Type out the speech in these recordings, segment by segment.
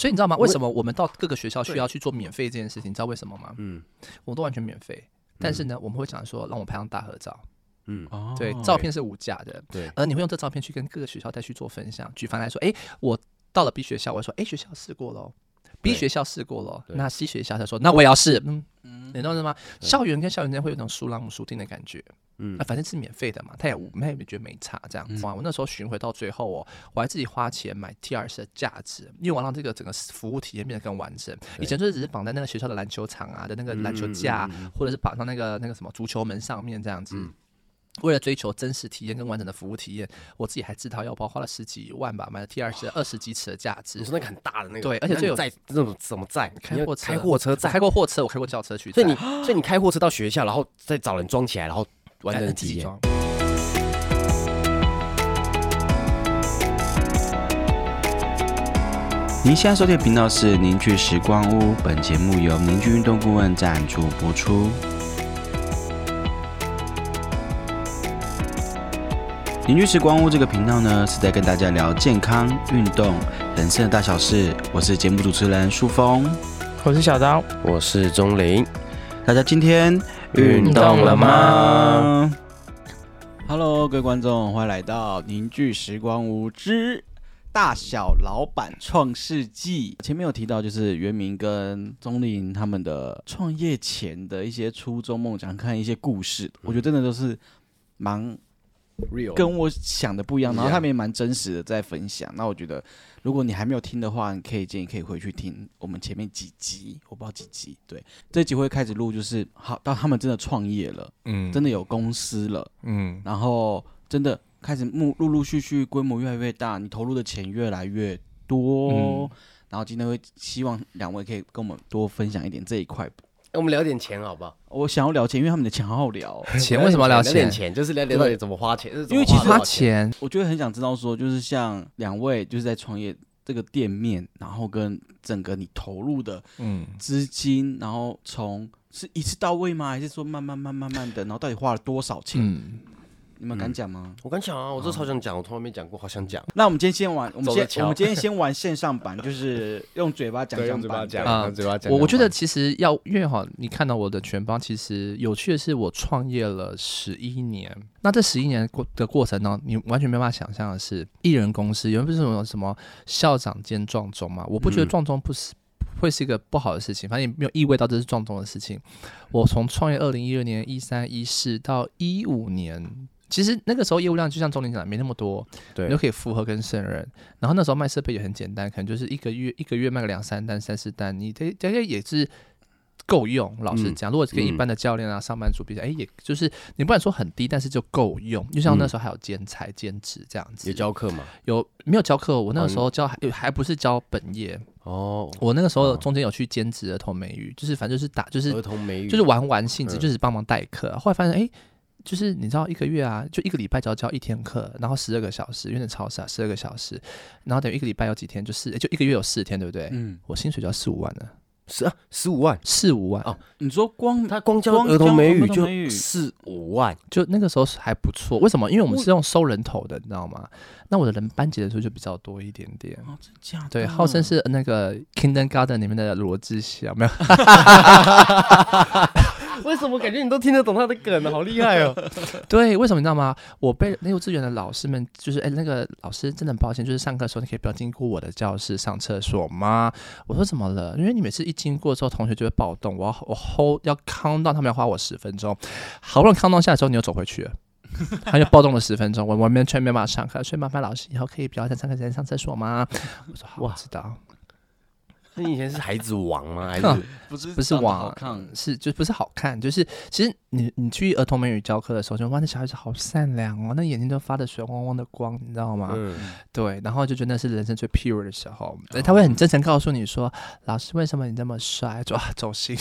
所以你知道吗？为什么我们到各个学校需要去做免费这件事情？你知道为什么吗？嗯。我们都完全免费，但是呢，我们会讲说让我拍张大合照，嗯，哦。对，照片是无价的，对，而你会用这照片去跟各个学校再去做分享。举凡来说，诶，我到了 B 学校，我会说，诶，学校试过喽，B 学校试过喽，那 C 学校他说，那我也要试，嗯，嗯。你懂是吗？校园跟校园之间会有那种疏朗姆疏听的感觉，嗯那反正是免费的嘛，他也无，他也觉得没差这样。嗯哇，我那时候巡回到最后哦，我还自己花钱买 T 二十的价值，因为我让这个整个服务体验变得更完整。以前就是只是绑在那个学校的篮球场啊的那个篮球架，或者是绑上那个那个什么足球门上面这样子。嗯为了追求真实体验跟完整的服务体验，我自己还自掏腰包花了十几万吧，买了 T 二十二十几尺的架子你。说那个很大的那个，对而且最有在那种怎么在？开货车开货车开，过货车，我开过轿车去，所以你所以你开货车到学校，然后再找人装起来，然后完整的体验。您现在收听的频道是凝聚时光屋，本节目由凝聚运动顾问赞助播出。凝聚时光屋这个频道呢，是在跟大家聊健康、运动、人生的大小事。我是节目主持人舒峰，我是小刀，我是钟林，大家今天运动了吗？Hello，各位观众，欢迎来到凝聚时光屋之大小老板创世纪。前面有提到，就是袁明跟钟丽颖他们的创业前的一些初衷、梦想，看一些故事，我觉得真的都是蛮 real 跟我想的不一样，然后他们也蛮真实的在分享。那我觉得，如果你还没有听的话，你可以建议可以回去听我们前面几集，我不知道几集。对，这集会开始录，就是好到他们真的创业了，嗯真的有公司了，嗯然后真的开始陆陆陆续续规模越来越大，你投入的钱越来越多。嗯然后今天会希望两位可以跟我们多分享一点这一块。哎我们聊点钱好不好？我想要聊钱，因为他们的钱好好聊哦、钱为什么要聊钱？聊点钱，就是聊聊到底怎么花钱，因为其实花钱钱，我就会很想知道说，就是像两位就是在创业这个店面，然后跟整个你投入的嗯，资金，然后从是一次到位吗？还是说慢慢慢慢慢的，然后到底花了多少钱？嗯，你们敢讲吗？我敢讲啊，我这超想讲，我从来没讲过，好想讲。那我们今天先玩，我们走着瞧先我们今天先玩线上版，就是用嘴巴讲讲版。对啊用嘴巴讲。我我觉得其实要因为哈，你看到我的全邦，其实有趣的是，我创业了十一年。那这十一年过的过程呢，你完全没办法想象的是，艺人公司原本不是什么什么校长兼撞钟嘛？我不觉得嗯撞钟不是。会是一个不好的事情，反正也没有意味到这是撞钟的事情。我从创业二零一二年、一三、一四到一五年，其实那个时候业务量就像钟林讲的没那么多，对你就可以复合跟胜任。然后那时候卖设备也很简单，可能就是一个月一个月卖个两三单、三四单，你这这些也是够用。老实嗯讲，如果跟一般的教练啊、上班族比起来，哎，也就是你不敢说很低，但是就够用。就像那时候还有兼差、兼职这样子，有教课吗？有没有教课？我那个时哦候教还还不是教本业，哦，我那个时候哦中间有去兼职儿童美语，就是反正就是打就是儿童美语就是玩玩性质，嗯就是帮忙代课。后来发现，哎、就是你知道一个月啊，就一个礼拜只要教一天课，然后十二个小时，有点超时啊，十二个小时，然后等于一个礼拜有几天，就是就一个月有四天，对不对？嗯，我薪水就要四五万了，十啊十五万，四五万哦你说光他光教光儿童美语就四五万，就那个时候还不错。为什么？因为我们是用收人头的，你知道吗？那我的人班级的时候就比较多一点点。哦，真假的？对，号称是那个 Kindergarten 里面的罗志祥，没有？为什么感觉你都听得懂他的梗呢？好厉害哦！对，为什么你知道吗？我被那幼稚园的老师们，就是哎、那个老师真的很抱歉，就是上课的时候你可以不要经过我的教室上厕所吗？我说怎么了？因为你每次一经过之后，同学就会暴动，我要我 hold 要 count down，他们要花我十分钟，好不容易 count down 下来之后，你又走回去了。他就暴动了十分钟，我我完全没办法上课，所以麻烦老师以后可以不要在上课时间上厕所吗？我说好，我知道。那你以前是孩子王吗？还是不是不是就不是好看，就是其实你你去儿童美语教课的时候，就哇那小孩子好善良哦，那眼睛都发着水汪汪的光，你知道吗？嗯，对，然后就觉得那是人生最 pure 的时候，对他会很真诚告诉你说，老师为什么你这么帅？就啊走心，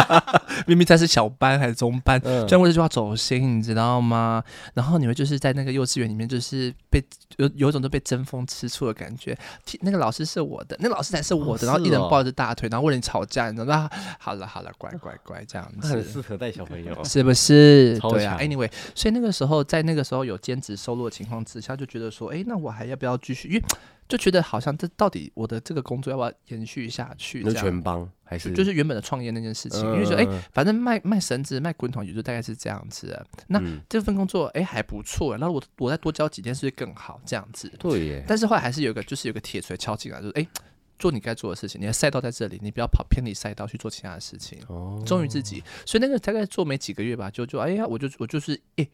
明明才是小班还是中班，嗯居然为这句话走心，你知道吗？然后你会就是在那个幼稚园里面，就是被有有一种都被争风吃醋的感觉。那个老师是我的，那个老师才是我的，然后一人哦抱着大腿，然后为了你吵架，你知道吗？好了好了，乖乖乖，这样子。适合带小朋友。是不是？对啊强，anyway，所以那个时候在那个时候有兼职收入的情况之下，就觉得说，哎，那我还要不要继续？因为就觉得好像这到底我的这个工作要不要延续下去？全帮还是就是原本的创业那件事情，嗯因为说，哎，嗯反正卖卖绳子、卖滚筒，也就大概是这样子。那嗯这份工作，哎，还不错。然后我我再多教几天，是不是更好？这样子。对耶，但是后来还是有一个，就是有个铁锤敲进来，就是哎，做你该做的事情，你的赛道在这里，你不要跑偏离赛道去做其他的事情，哦忠于自己。所以那个大概做没几个月吧，就就哎呀，我就我就是哎，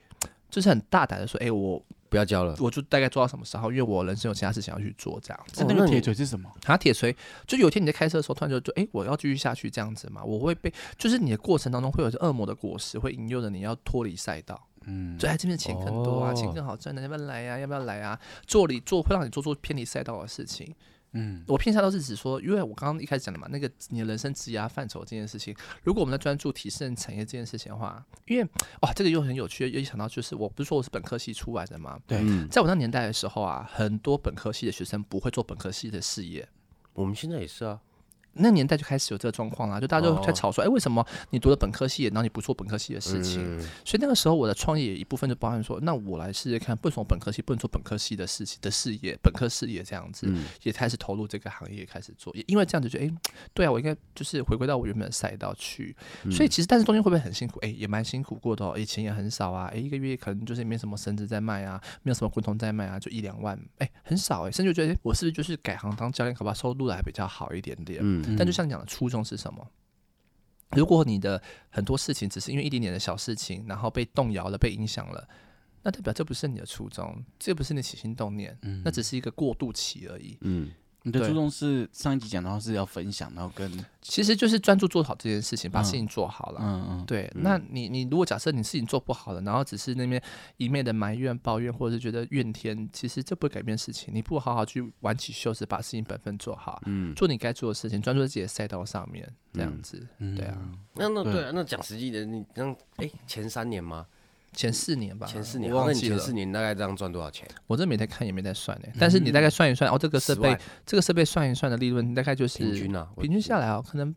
就是很大胆的说，哎，我不要教了。我就大概做到什么时候，因为我人生有其他事情要去做，这样子。那那个哦那铁锤是什么？啊铁锤，就有一天你在开车的时候，突然就就哎、我要继续下去这样子嘛，我会被，就是你的过程当中会有恶魔的果实，会引诱着你要脱离赛道。嗯，就哎，这边钱更多啊，哦钱更好赚的，要不要来呀、要不要来啊？做你做会让你做出偏离赛道的事情。嗯，我偏向都是指说，因为我刚刚一开始讲的嘛，那个你的人生职涯范畴这件事情，如果我们在专注提升产业这件事情的话，因为哇，这个又很有趣，又一想到就是，我不是说我是本科系出来的嘛，对嗯，在我那年代的时候啊，很多本科系的学生不会做本科系的事业。我们现在也是啊。那年代就开始有这个状况啦，就大家都在哦吵说，哎、为什么你读了本科系，然后你不做本科系的事情？嗯所以那个时候我的创业一部分就包含说，那我来试试看，不从本科系不能做本科系的事情的事业，本科事业这样子，嗯也开始投入这个行业，开始做。也因为这样子就，哎、对啊，我应该就是回归到我原本的赛道去。嗯所以其实，但是中间会不会很辛苦？哎、也蛮辛苦过的哦，以前也很少啊，哎、一个月可能就是没什么绳子在卖啊，没有什么滚筒在卖啊，就一两万，哎、很少哎、甚至觉得、诶我是不是就是改行当教练，可不好收入还比较好一点点？嗯但就像你讲的，初衷是什么？如果你的很多事情只是因为一点点的小事情，然后被动摇了、被影响了，那代表这不是你的初衷，这不是你起心动念，嗯那只是一个过渡期而已。你的注重是上一集讲的话是要分享，然后跟其实就是专注做好这件事情，把嗯事情做好了。嗯嗯，对，那你你如果假设你事情做不好了，然后只是那边一面的埋怨、抱怨，或者是觉得怨天，其实这不会改变事情。你不好好去挽起袖子，把事情本分做好，嗯，做你该做的事情，专注在自己的赛道上面，这样子。嗯对啊，对那那对啊，那讲实际的，你像哎前三年吗？前四年吧，前四年，我忘记了。前四年大概这样赚多少钱？我这没在看，也没在算呢。但是你大概算一算，哦，这个设备，这个设备算一算的利润，大概就是平均啊，平均下来哦，可能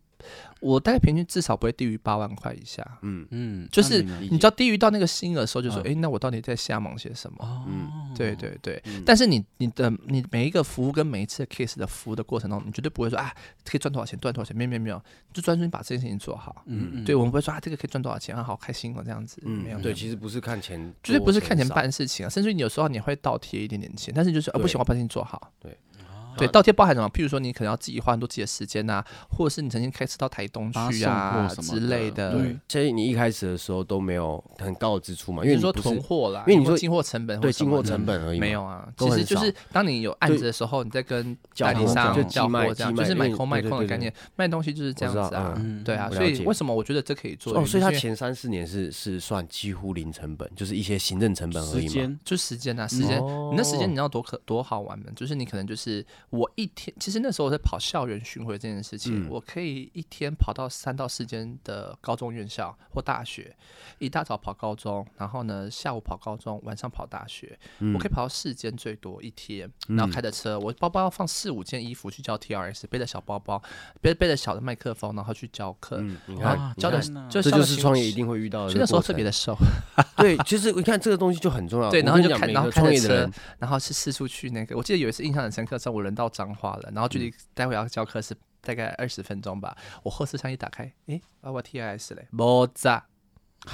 我大概平均至少不会低于八万块以下。嗯。嗯，就是你知道低于到那个金额的时候，就说，嗯。哎、那我到底在瞎忙些什么？嗯，对对对，嗯。但是你你的你每一个服务跟每一次的 case 的服务的过程中，你绝对不会说啊可以赚多少钱，赚多少钱，没有没有没有，就专注你把这件事情做好。嗯嗯，对我们不会说啊这个可以赚多少钱啊，好开心哦这样子，没有嗯，对，其实不是看钱，绝对不是看钱，办事情啊，甚至你有时候你会倒贴一点点钱，但是就是啊不行，对我把事情做好。对对，倒贴包含什么？譬如说你可能要自己花很多自己的时间呐、或者是你曾经开车到台东去啊之类的的。对所以你一开始的时候都没有很高的支出嘛，因为你说囤货啦，因为你说进货成本或对进货成本而已嘛，没有啊，其实就是少当你有案子的时候，你在跟代理商就交寄卖货这样，就是买空卖空的概念，卖东西就是这样子啊，嗯对啊，所以为什么我觉得这可以做？哦，所以他前三四年是是算几乎零成本，就是一些行政成本而已嘛。就时间啊，时间，哦你那时间你知道多可多好玩吗？就是你可能就是我一天，其实那时候我在跑校园巡回这件事情，嗯我可以一天跑到三到四间的高中院校或大学，一大早跑高中，然后呢下午跑高中，晚上跑大学，嗯我可以跑到四间最多一天，然后开着车，我包包要放四五件衣服去教 TRS，背着小包包，背背着小的麦克风，然后去教课。然看啊，你教的看看这就是创业一定会遇到的。所以那时候特别的瘦，对，其实你看这个东西就很重要。对，然后就开，然后开着车然后是四处去那个，我记得有一次印象很深刻，在我人到彰化了，然后距离待会要教课是大概二十分钟吧，我后摄像一打开，诶，啊我 T I S 嘞，莫炸。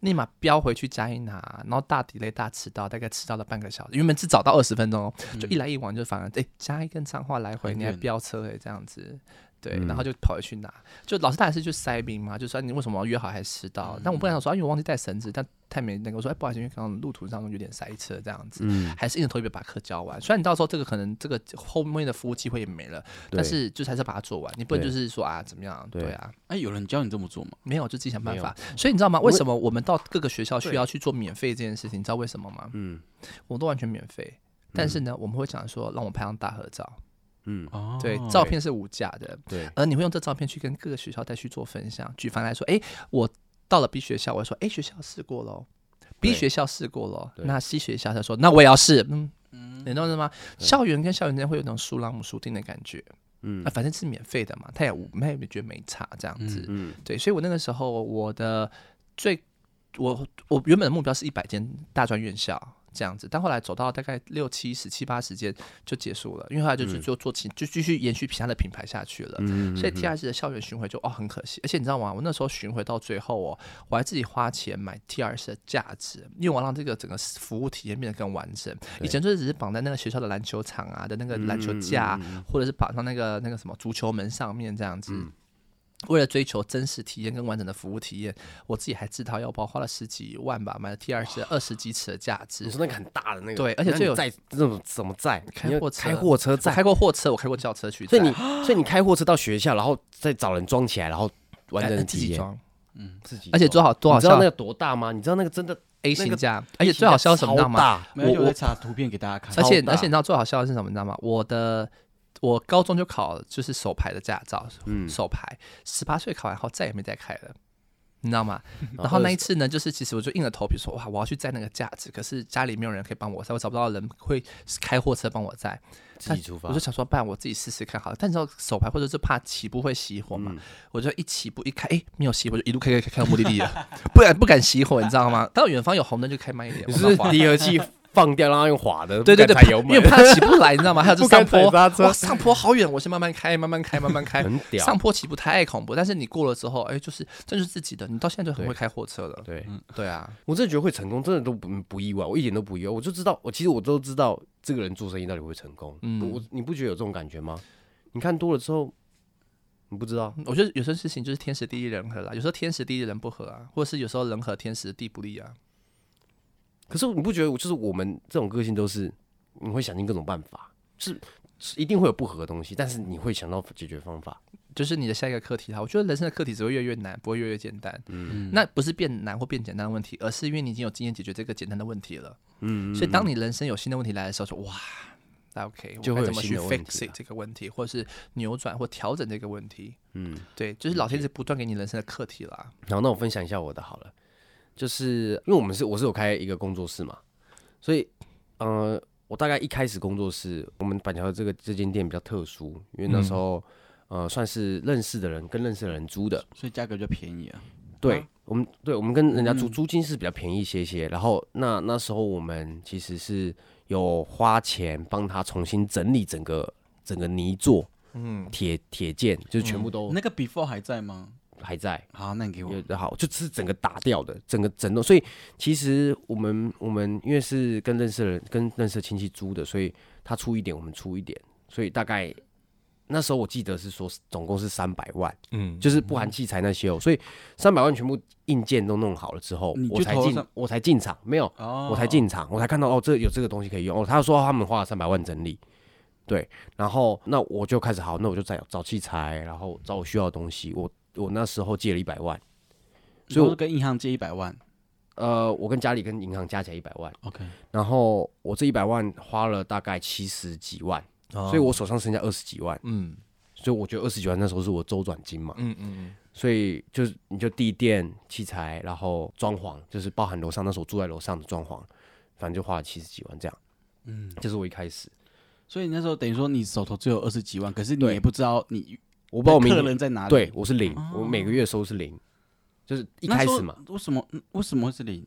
立马飙回去加一拿，然后大 delay 大迟到，大概迟到了半个小时。原本只早到二十分钟哦，就一来一往就反而诶，加一根脏话来回，你还飙车诶，这样子。对，嗯然后就跑回去拿，就老师当然是去塞兵嘛，就说你为什么要约好还迟到？但我不敢说，啊因为我忘记带绳子，但太没那个，我说哎不好意思，因为刚刚路途上有点塞车这样子，嗯，还是硬着头皮把课教完。虽然你到时候这个可能这个后面的服务机会也没了，但是就是还是把它做完，你不能就是说啊怎么样？对对啊，哎，有人教你这么做吗？没有就自己想办法。所以你知道吗？为什么我们到各个学校需要去做免费这件事情？你知道为什么吗？嗯我们都完全免费，但是呢，我们会讲说让我拍张大合照，嗯，哦。对，照片是无价的，对，而你会用这照片去跟各个学校再去做分享。举凡来说，诶，我到了 B 学校，我会说，诶，学校试过喽，B 学校试过喽，那 C 学校他说，那我也要试，嗯，嗯。你懂是吗？校园跟校园之间会有那种树朗姆树丁的感觉，嗯。啊，反正是免费的嘛，他也无他也没觉得没差这样子。嗯。对，所以我那个时候我的最我我原本的目标是一百间大专院校这样子，但后来走到大概六七十、七八十间就结束了，因为后来就是做做其就继续延续其他的品牌下去了。嗯所以 T R 的校园巡回就哦很可惜，而且你知道吗？我那时候巡回到最后哦，我还自己花钱买 T R 的价值，因为我要让这个整个服务体验变得更完整。以前就是只是绑在那个学校的篮球场啊的那个篮球架啊，或者是绑上那个那个什么足球门上面这样子。为了追求真实体验跟完整的服务体验，我自己还自掏腰包花了十几万吧，买了 T 二十二十几尺的架子你。说那个很大的那个，对而且最有那你载这种怎么载？你要开货车开货车我载，开过货车，我开过轿车去，所以你所以你开货车到学校，然后再找人装起来，然后完整哎的体验，自己装，自己而且做好多少效你知道那个多大吗？你知道那个真的 A 型架，而且最好笑是什么你知道吗？超大没有，我我查图片给大家看。而且而且你知道最好笑的是什么？你知道吗？我的我高中就考就是手牌的驾照，嗯手牌十八岁考完后再也没再开了。你知道吗？然后那一次呢，就是其实我就硬着头皮说，哇，我要去载那个架子，可是家里没有人可以帮我载，我找不到人会开货车帮我载，自己出发我就，想说，不然我自己试试看好了。但你知道手牌或者是怕起步会熄火嘛，嗯我就一起步一开，哎，没有熄火，就一路开开开开到目的地了，不然不敢熄火，你知道吗？到远方有红灯就开慢一点，你是离合器放掉，让它用滑的，对对对，因为怕起不来，你知道吗？还有这上坡，哇，上坡好远，我先慢慢开，慢慢开，慢慢开。很屌上。坡起步太恐怖，但是你过了之后，哎，就是这就是自己的，你到现在就很会开货车了。对，对啊，我真的觉得会成功，真的都不不意外，我一点都不意外。我就知道，我其实我都知道这个人做生意到底会成功。嗯我你不觉得有这种感觉吗？你看多了之后，你不知道，我觉得有些事情就是天时地利人和啦，有时候天时地利人不和啊，或者是有时候人和天时地不利啊。可是你不觉得，就是我们这种个性都是，你会想尽各种办法，是是一定会有不合的东西，但是你会想到解决方法。就是你的下一个课题哈。我觉得人生的课题只会越来越难，不会越来越简单。嗯那不是变难或变简单的问题，而是因为你已经有经验解决这个简单的问题了。嗯所以当你人生有新的问题来的时候，说哇，那 OK，就会怎么去 fix 啊 it 这个问题，或者是扭转或调整这个问题。嗯，对，就是老天是不断给你人生的课题啦。好，那我分享一下我的好了，就是因为我们是我是有开一个工作室嘛，所以呃，我大概一开始工作室，我们板桥的这个这间店比较特殊，因为那时候、呃算是认识的人跟认识的人租的，所以价格就便宜啊。对、我们对我们跟人家租嗯。租金是比较便宜一些些，然后那那时候我们其实是有花钱帮他重新整理整个整个泥座嗯，铁铁件，就是全部都那个 before 还在吗？还在。好，那你给我。有好，就是整个打掉的，整个整栋。所以其实我们我们因为是跟认识的人、跟认识的亲戚租的，所以他出一点，我们出一点，所以大概那时候我记得是说总共是三百万，嗯，就是不含器材那些哦。所以三百万全部硬件都弄好了之后我才进我才进场，没有，哦我才进场，我才看到哦，这有这个东西可以用。哦，他说他们花了三百万整理。对，然后那我就开始好，那我就找找器材，然后找我需要的东西。我我那时候借了一百万，所以我所以我跟银行借一百万。呃，我跟家里跟银行加起来一百万，OK，然后我这一百万花了大概七十几万，所以我手上剩下二十几万，嗯。所以我觉得二十几万那时候是我周转金嘛，嗯嗯嗯。所以就是你就地垫、器材，然后装潢，就是包含楼上那时候住在楼上的装潢，反正就花了七十几万这样，嗯，这是我一开始，所以那时候等于说你手头只有二十几万，可是你也不知道你我不知道我明客年人在哪里。对我是零，哦我每个月收是零，就是一开始嘛，为什么嗯为什么会是零？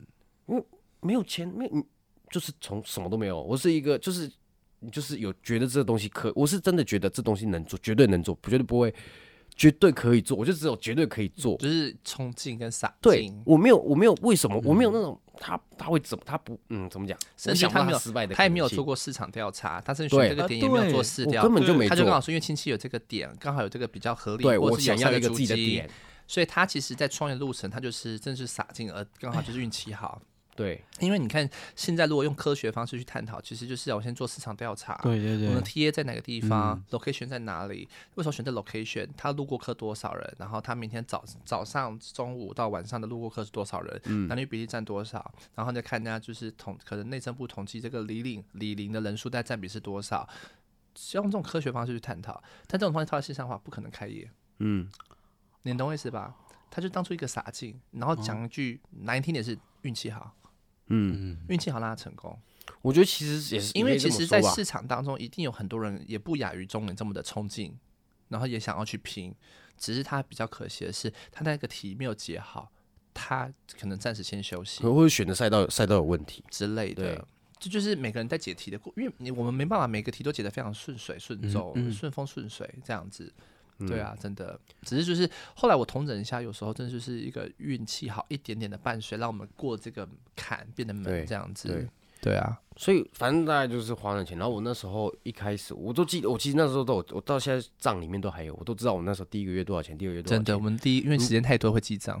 没有钱，没有，就是从什么都没有。我是一个，就是就是有觉得这个东西可，我是真的觉得这东西能做，绝对能做，绝对不会，绝对可以做。我就只有绝对可以做。就是冲劲跟洒对劲，我没有，我没有为什么，我没有那种他他会怎么，他不嗯怎么讲？甚至他没有失败的，他也没有做。过市场调查，他甚至对选这个啊点也没有做市调，根本就没他就刚好，说因为亲戚有这个点，刚好有这个比较合理，对我想要一个自己的点，所以他其实，在创业路程，他就是真是洒劲，而刚好就是运气好。对因为你看，现在如果用科学方式去探讨，其实就是我先做市场调查，对对对我们的，TA 在哪个地方、l o c a t i o n 在哪里？为什么选择 location？他路过客多少人？然后他明天早早上、中午到晚上的路过客是多少人？男女比例占多少？然后再看人家就是统，可能内政部统计这个李领李林的人数在占比是多少？是用这种科学方式去探讨，但这种方式套在线上的话，不可能开业。嗯，你懂我意思吧？他就当初一个洒劲，然后讲一句难听点是运气好，嗯，运气好让他成功。我觉得其实也是因为其实，在市场当中，一定有很多人也不亚于中人这么的冲劲，然后也想要去拼，只是他比较可惜的是，他那个题没有解好，他可能暂时先休息可能会选的赛道赛道有问题。之类对的。这就是每个人在解题的过，因为你我们没办法每个题都解得非常顺水顺舟、嗯嗯顺风顺水这样子。嗯对啊，真的，只是就是后来我同整一下，有时候真的就是一个运气好一点点的伴随，让我们过这个坎变得对门这样子。对对啊，所以反正大概就是花了钱，然后我那时候一开始我都记得，我其实那时候都有，我到现在账里面都还有，我都知道我那时候第一个月多少钱，第二个月多少钱。真的，我们第一因为时间太多会记账，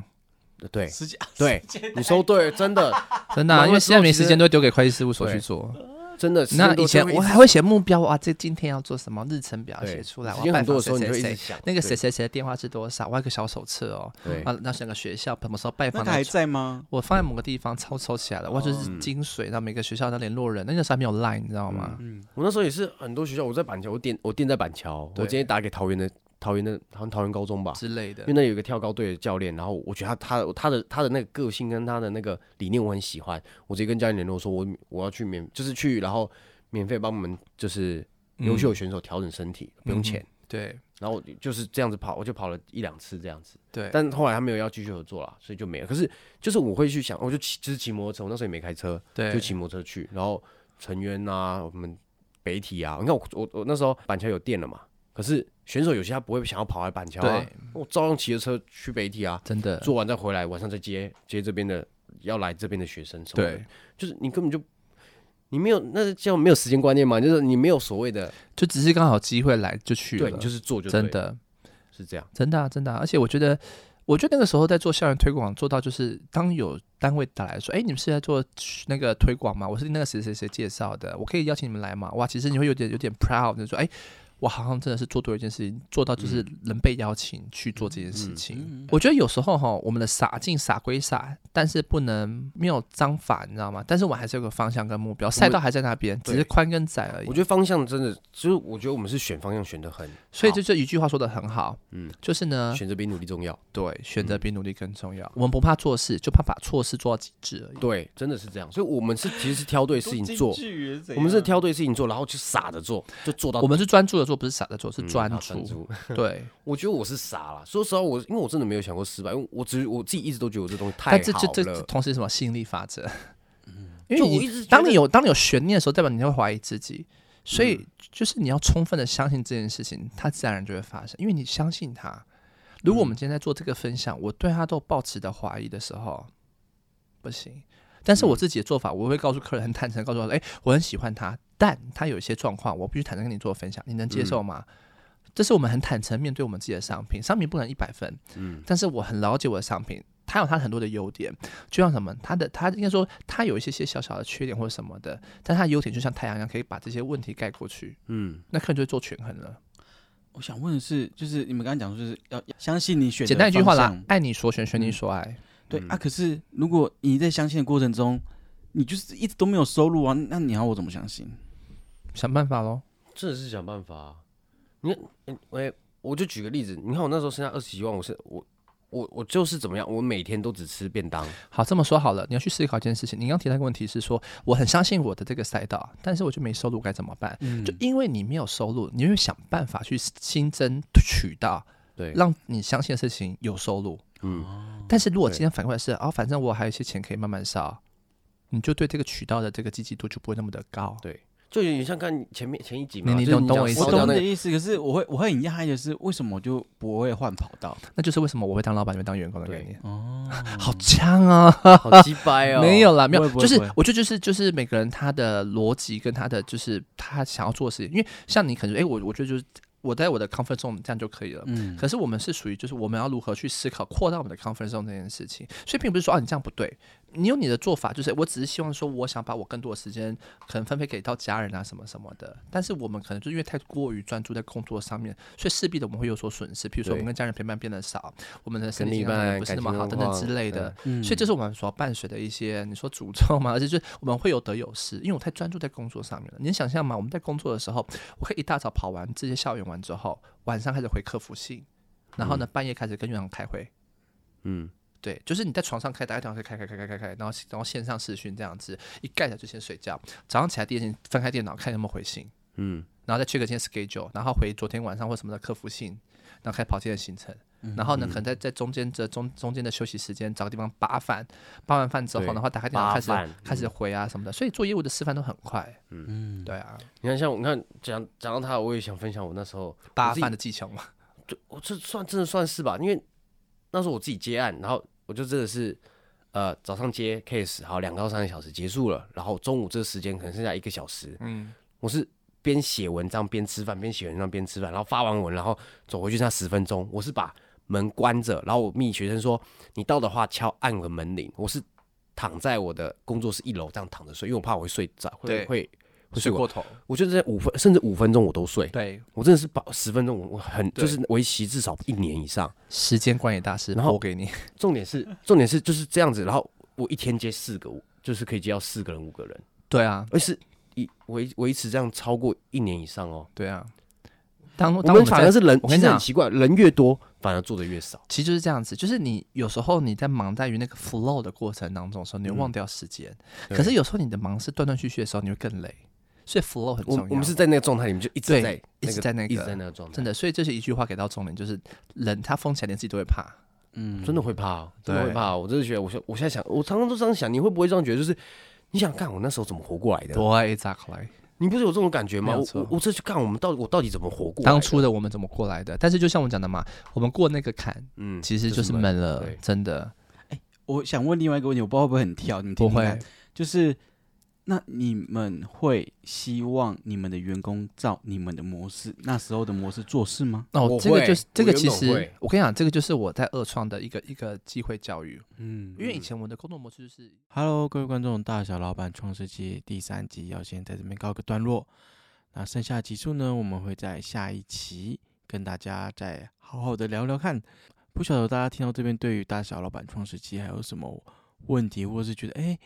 对时间对，你说对，真的 真的啊、因为现在没时间都会丢给会计事务所去做。真的。那以前我还会写目标啊，这今天要做什么日程表写出来，时我很多的时候，你谁谁谁，就一直想那个谁谁谁的电话是多少，我要一个小手册哦。对啊，那整个学校什么时候拜那他还在吗？我放在某个地方抄抽起来了，哇，就是嗯精髓到每个学校的联络人。那个时候还没有 Line，你知道吗？嗯，我那时候也是很多学校，我在板桥，我店我店在板桥，我今天打给桃园的桃园的好像桃园高中吧，之类的。因为。那有一个跳高队的教练，然后我觉得他他他的他的那个个性跟他的那个理念我很喜欢，我直接跟教练联络说，我我要去免就是去，然后免费帮我们就是优秀的选手调整身体，不用钱。对。然后就是这样子跑，我就跑了一两次这样子，对，但后来他没有要继续合作了，所以就没了。可是就是我会去想，我就骑就是骑摩托车，我那时候也没开车，对。就骑摩托车去，然后成渊啊，我们北体啊，你看我我我那时候板桥有电了嘛，可是选手有些他不会想要跑来板桥啊对，我照样骑着车去北体啊，真的。做完再回来，晚上再接接这边的要来这边的学生什么的。对，，就是你根本就你没有那叫没有时间观念嘛，就是你没有所谓的，就只是刚好机会来就去了，对你就是做就真的。是这样，真的啊真的啊，而且我觉得。我觉得那个时候在做校园推广，做到就是当有单位打来说，哎，你们是在做那个推广吗？我是那个谁谁谁介绍的，我可以邀请你们来吗？哇，其实你会有点有点 proud，就说，哎，我好像真的是做对一件事情，做到就是能被邀请去做这件事情。嗯。我觉得有时候哈，我们的傻劲傻归傻，但是不能没有章法，你知道吗？但是我还是有个方向跟目标，赛道还在那边，只是宽跟窄而已。我。觉得方向真的就是我觉得我们是选方向选的很，所以这就一句话说的很好，嗯，就是呢，选择比努力重要，对，选择比努力更重要。我们不怕做事，就怕把错事做到极致而已。对，真的是这样，所以我们是其实是挑对事情做，我我们是挑对事情做，然后去傻着做，就做到我们是专注的做，不是傻的做，是嗯专好注。注。对，我觉得我是傻了，说实话，我因为我真的没有想过失败，因为我只我自己一直都觉得我这东西太但这好这这了，同时什么吸引力法则？嗯 因为你我一直当你有当你有悬念的时候，代表你会怀疑自己，所以嗯就是你要充分的相信这件事情，它自然而然就会发生，因为你相信它。如果我们今天在做这个分享，我对他都抱持的怀疑的时候，不行。但是我自己的做法，我会告诉客人很坦诚，告诉他，哎、我很喜欢他，但他有一些状况，我必须坦诚跟你做分享，你能接受吗？这是我们很坦诚面对我们自己的商品，商品不能一百分，嗯。但是我很了解我的商品，它有它很多的优点，就像什么，它的它应该说它有一些些小小的缺点或者什么的，但它的优点就像太阳一样，可以把这些问题盖过去，嗯，那客人就会做权衡了。我想问的是，就是你们刚刚讲说，就是要要相信你选简单一句话啦，爱你所选，选你嗯。所爱。嗯对啊，可是如果你在相信的过程中，你就是一直都没有收入啊，那你要我怎么相信？想办法喽。真的是想办法啊。你看，嗯我我就举个例子，你看我那时候剩下二十几万，我是我我我就是怎么样，我每天都只吃便当，好，这么说好了，你要去思考一件事情。你刚刚提到一个问题是说，我很相信我的这个赛道，但是我就没收入，该怎么办？嗯就因为你没有收入，你会想办法去新增渠道，对，让你相信的事情有收入。嗯，但是如果今天反过来是，哦，反正我还有一些钱可以慢慢烧，你就对这个渠道的这个积极度就不会那么的高。对，就有点像看前面前一集嘛，你你懂懂我意思我懂你的意思，可是我会我会很讶异的是，为什么我就不会换跑道？那就是为什么我会当老板，你会当员工的概对念。哦，好呛啊！好鸡掰哦，没有啦，没有，就是我觉得就是就是每个人他的逻辑跟他的就是他想要做的事情，因为像你可能哎、我我觉得就是我在我的 comfort zone 这样就可以了。嗯，可是我们是属于就是我们要如何去思考扩大我们的 comfort zone 这件事情，所以并不是说啊你这样不对，你有你的做法，就是我只是希望说我想把我更多的时间可能分配给到家人啊什么什么的，但是我们可能就因为太过于专注在工作上面，所以势必的我们会有所损失，比如说我们跟家人陪伴变得少，我们的身体健康可能不是那么好等等之类的。嗯所以这是我们所伴随的一些，你说诅咒嘛，而且就是我们会有得有失，因为我太专注在工作上面了。你能想象吗？我们在工作的时候，我可以一大早跑完这些校园完之后，晚上开始回客服信，然后呢半夜开始跟院长开会。嗯，对，就是你在床上开，打开电脑开开开开开开，然后然后线上视讯这样子，一盖起来就先睡觉，早上起来第一件翻开电脑看有没有回信，嗯，然后再 check 今天 schedule，然后回昨天晚上或什么的客服信，然后开始跑今天的行程。然后呢，可能在在中间这中中间的休息时间，找个地方扒饭，扒完饭之后，对然后打开电脑开始开始回啊什么的，所以做业务的示范都很快。嗯，对啊，你看，像我看讲讲到他，我也想分享我那时候扒饭的技巧嘛。就我这算真的算是吧，因为那时候我自己接案，然后我就真的是呃早上接 case，好两到三个小时结束了，然后中午这个时间可能剩下一个小时，嗯，我是边写文章边吃饭，边写文章边吃饭，然后发完文，然后走回去那十分钟，我是把门关着，然后我密学生说你到的话敲按个门铃，我是躺在我的工作室一楼这样躺着睡，因为我怕我会睡着，会对会会睡过。头。我觉得在五分甚至五分钟我都睡，对，我真的是把十分钟我我很就是为期至少一年以上。时间管理大师然后我给你。重点是重点是就是这样子，然后我一天接四个，就是可以接到四个人五个人，对啊，而是以维维持这样超过一年以上哦。对啊。当我们反而是人，其实很我跟你讲奇怪，人越多反而做的越少。其实就是这样子，就是你有时候你在忙在于那个 flow 的过程当中的时候，你会嗯忘掉时间。对可是有时候你的忙是断断续续的时候，你会更累。所以 flow 很重要。我我们是在那个状态里面，就一直在一那个直在那个一直在那个状态，真的，所以这是一句话给到重点，就是人他疯起来连自己都会怕。嗯，真的会怕哦，真的会怕哦。我真的觉得，我现我现在想，我常常都这样想，你会不会这样觉得？就是你想看我那时候怎么活过来的？对，exactly。你不是有这种感觉吗？我我我这去看我们到底我到底怎么活过？当初的我们怎么过来的？但是就像我讲的嘛，我们过那个坎，嗯其实就是闷了，真的哎我想问另外一个问题，我不知道会不会很跳，你们听不会听看。就是那你们会希望你们的员工照你们的模式那时候的模式做事吗？哦我，这个就是这个其实我跟你讲，这个就是我在二创的一个一个机会教育，嗯因为以前我的工作模式就是。Hello，各位观众，大小老板创世纪第三集要先在这边告个段落。那剩下集数呢，我们会在下一期跟大家再好好的聊聊看。不晓得大家听到这边，对于大小老板创世纪还有什么问题，或者是觉得哎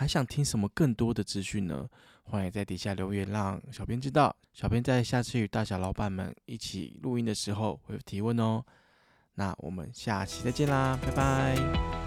还想听什么更多的资讯呢？欢迎在底下留言，让小编知道。小编在下次与大小老板们一起录音的时候会提问哦。那我们下期再见啦，拜拜。